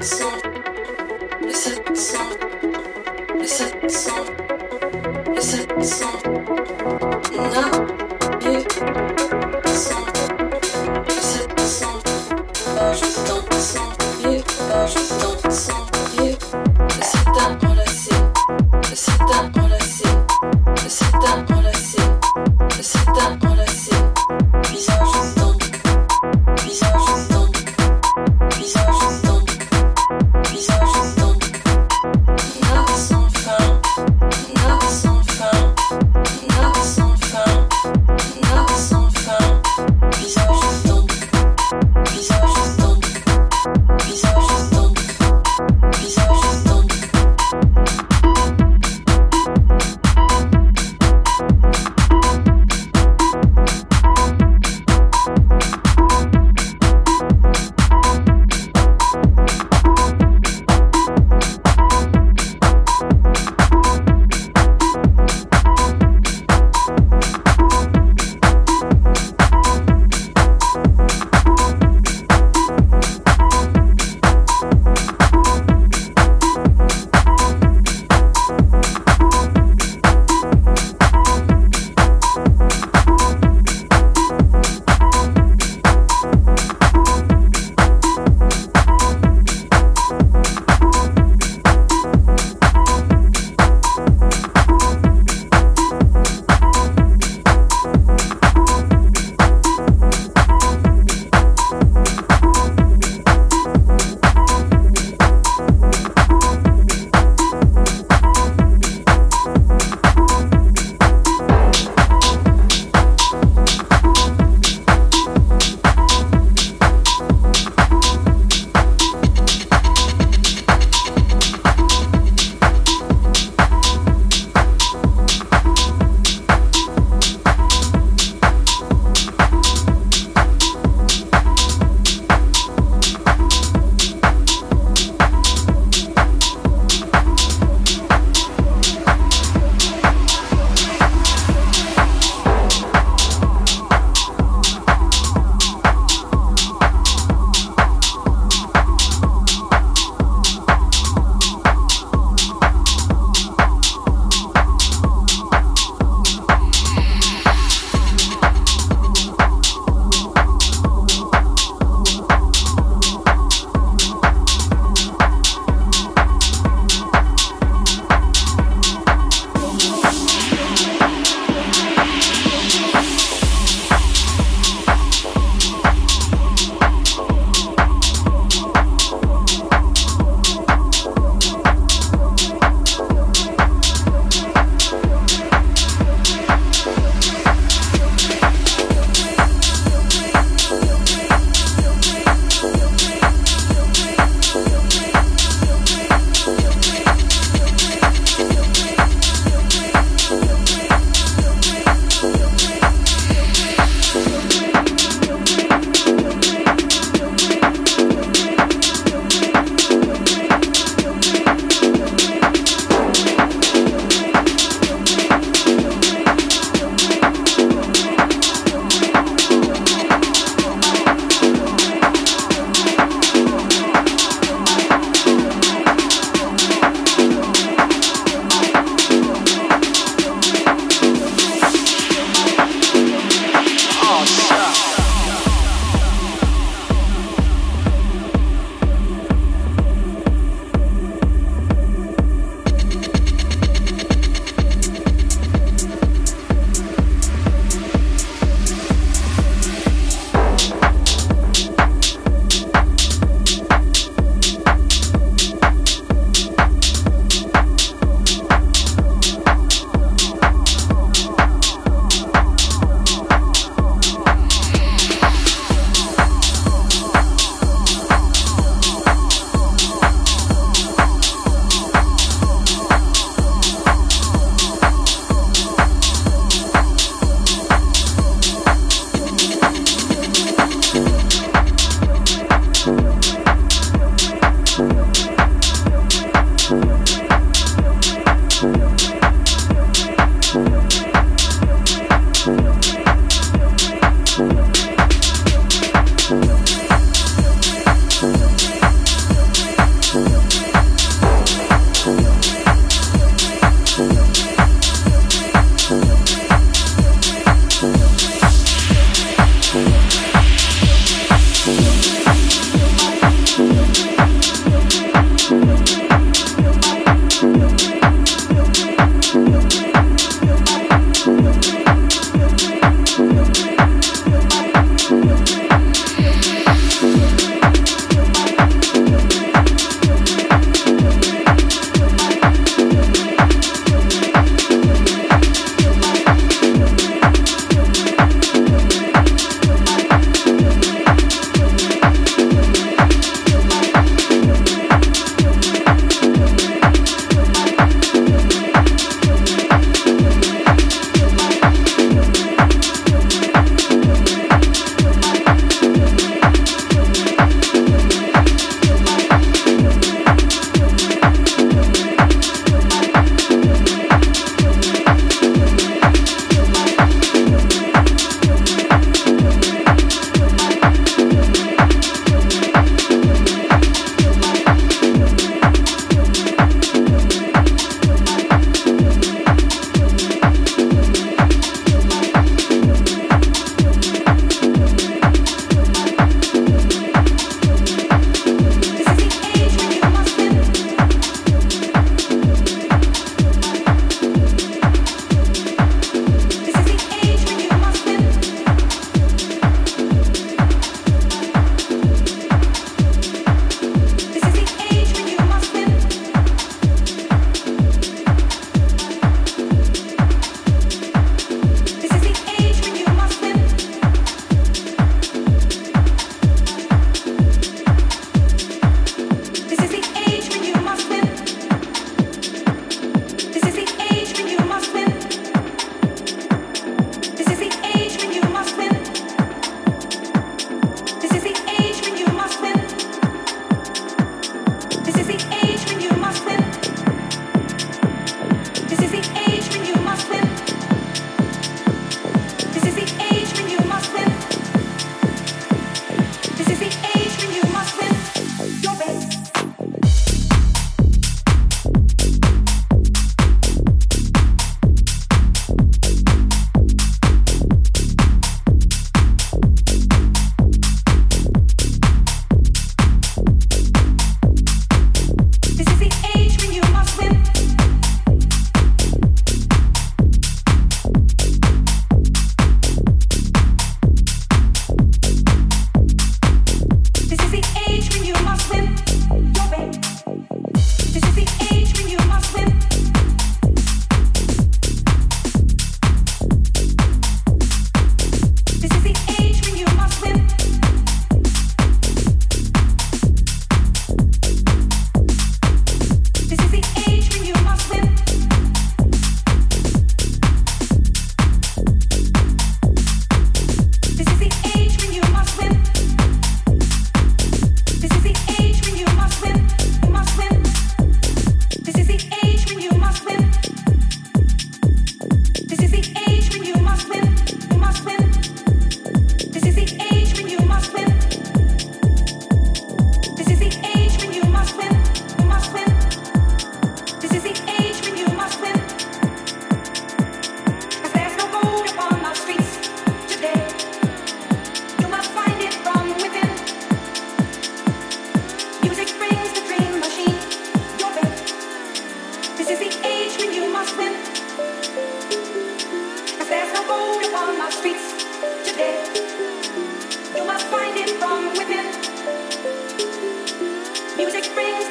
700, le 700, le 700.